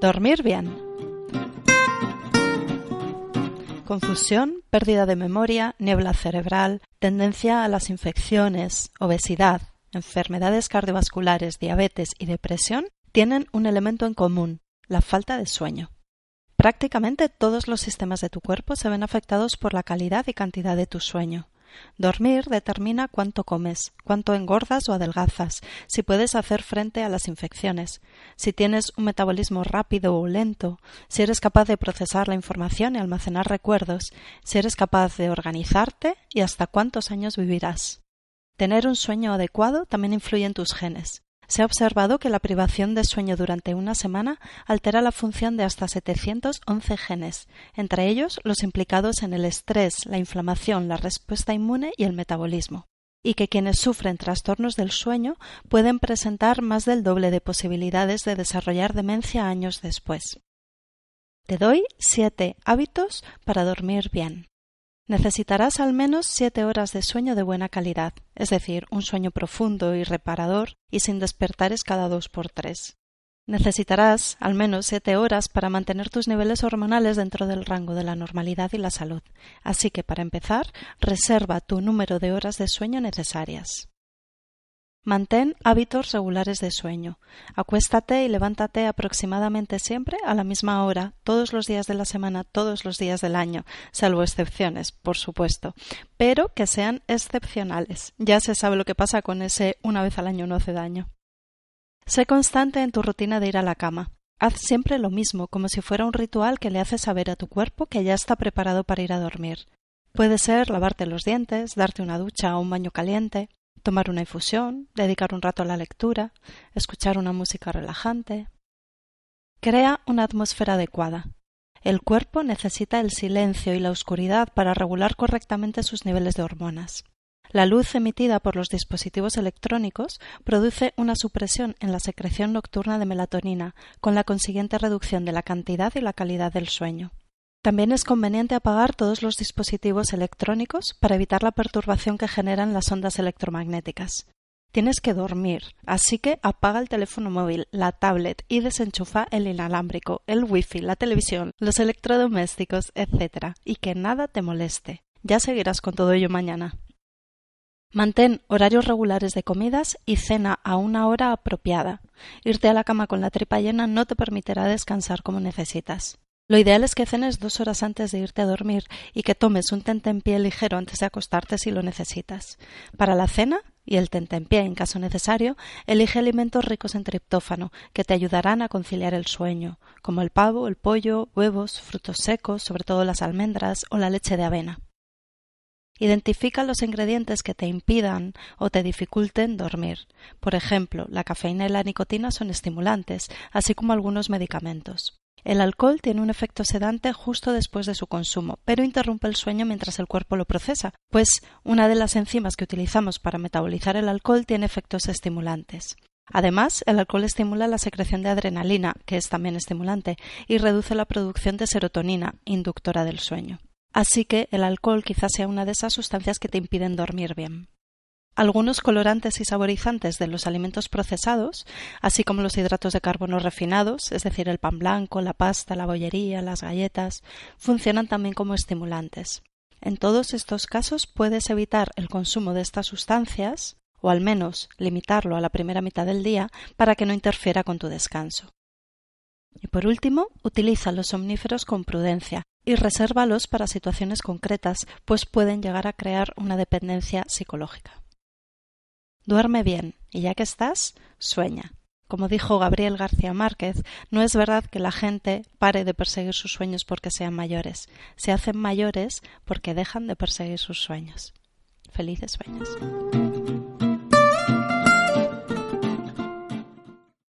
Dormir bien. Confusión, pérdida de memoria, niebla cerebral, tendencia a las infecciones, obesidad, enfermedades cardiovasculares, diabetes y depresión tienen un elemento en común, la falta de sueño. Prácticamente todos los sistemas de tu cuerpo se ven afectados por la calidad y cantidad de tu sueño. Dormir determina cuánto comes, cuánto engordas o adelgazas, si puedes hacer frente a las infecciones, si tienes un metabolismo rápido o lento, si eres capaz de procesar la información y almacenar recuerdos, si eres capaz de organizarte y hasta cuántos años vivirás. Tener un sueño adecuado también influye en tus genes. Se ha observado que la privación de sueño durante una semana altera la función de hasta 711 genes, entre ellos los implicados en el estrés, la inflamación, la respuesta inmune y el metabolismo, y que quienes sufren trastornos del sueño pueden presentar más del doble de posibilidades de desarrollar demencia años después. Te doy siete hábitos para dormir bien. Necesitarás al menos siete horas de sueño de buena calidad, es decir, un sueño profundo y reparador y sin despertares cada dos por tres. Necesitarás al menos siete horas para mantener tus niveles hormonales dentro del rango de la normalidad y la salud. Así que, para empezar, reserva tu número de horas de sueño necesarias. Mantén hábitos regulares de sueño. Acuéstate y levántate aproximadamente siempre a la misma hora, todos los días de la semana, todos los días del año, salvo excepciones, por supuesto, pero que sean excepcionales. Ya se sabe lo que pasa con ese una vez al año no hace daño. Sé constante en tu rutina de ir a la cama. Haz siempre lo mismo, como si fuera un ritual que le hace saber a tu cuerpo que ya está preparado para ir a dormir. Puede ser lavarte los dientes, darte una ducha o un baño caliente, tomar una infusión, dedicar un rato a la lectura, escuchar una música relajante. Crea una atmósfera adecuada. El cuerpo necesita el silencio y la oscuridad para regular correctamente sus niveles de hormonas. La luz emitida por los dispositivos electrónicos produce una supresión en la secreción nocturna de melatonina, con la consiguiente reducción de la cantidad y la calidad del sueño. También es conveniente apagar todos los dispositivos electrónicos para evitar la perturbación que generan las ondas electromagnéticas. Tienes que dormir, así que apaga el teléfono móvil, la tablet y desenchufa el inalámbrico, el wifi, la televisión, los electrodomésticos, etc. y que nada te moleste. Ya seguirás con todo ello mañana. Mantén horarios regulares de comidas y cena a una hora apropiada. Irte a la cama con la tripa llena no te permitirá descansar como necesitas. Lo ideal es que cenes dos horas antes de irte a dormir y que tomes un tentempié ligero antes de acostarte si lo necesitas. Para la cena y el tentempié en caso necesario, elige alimentos ricos en triptófano que te ayudarán a conciliar el sueño, como el pavo, el pollo, huevos, frutos secos, sobre todo las almendras o la leche de avena. Identifica los ingredientes que te impidan o te dificulten dormir. Por ejemplo, la cafeína y la nicotina son estimulantes, así como algunos medicamentos. El alcohol tiene un efecto sedante justo después de su consumo, pero interrumpe el sueño mientras el cuerpo lo procesa, pues una de las enzimas que utilizamos para metabolizar el alcohol tiene efectos estimulantes. Además, el alcohol estimula la secreción de adrenalina, que es también estimulante, y reduce la producción de serotonina, inductora del sueño. Así que el alcohol quizás sea una de esas sustancias que te impiden dormir bien. Algunos colorantes y saborizantes de los alimentos procesados, así como los hidratos de carbono refinados, es decir, el pan blanco, la pasta, la bollería, las galletas, funcionan también como estimulantes. En todos estos casos puedes evitar el consumo de estas sustancias, o al menos limitarlo a la primera mitad del día, para que no interfiera con tu descanso. Y por último, utiliza los somníferos con prudencia y resérvalos para situaciones concretas, pues pueden llegar a crear una dependencia psicológica. Duerme bien, y ya que estás, sueña. Como dijo Gabriel García Márquez, no es verdad que la gente pare de perseguir sus sueños porque sean mayores. Se hacen mayores porque dejan de perseguir sus sueños. Felices sueños.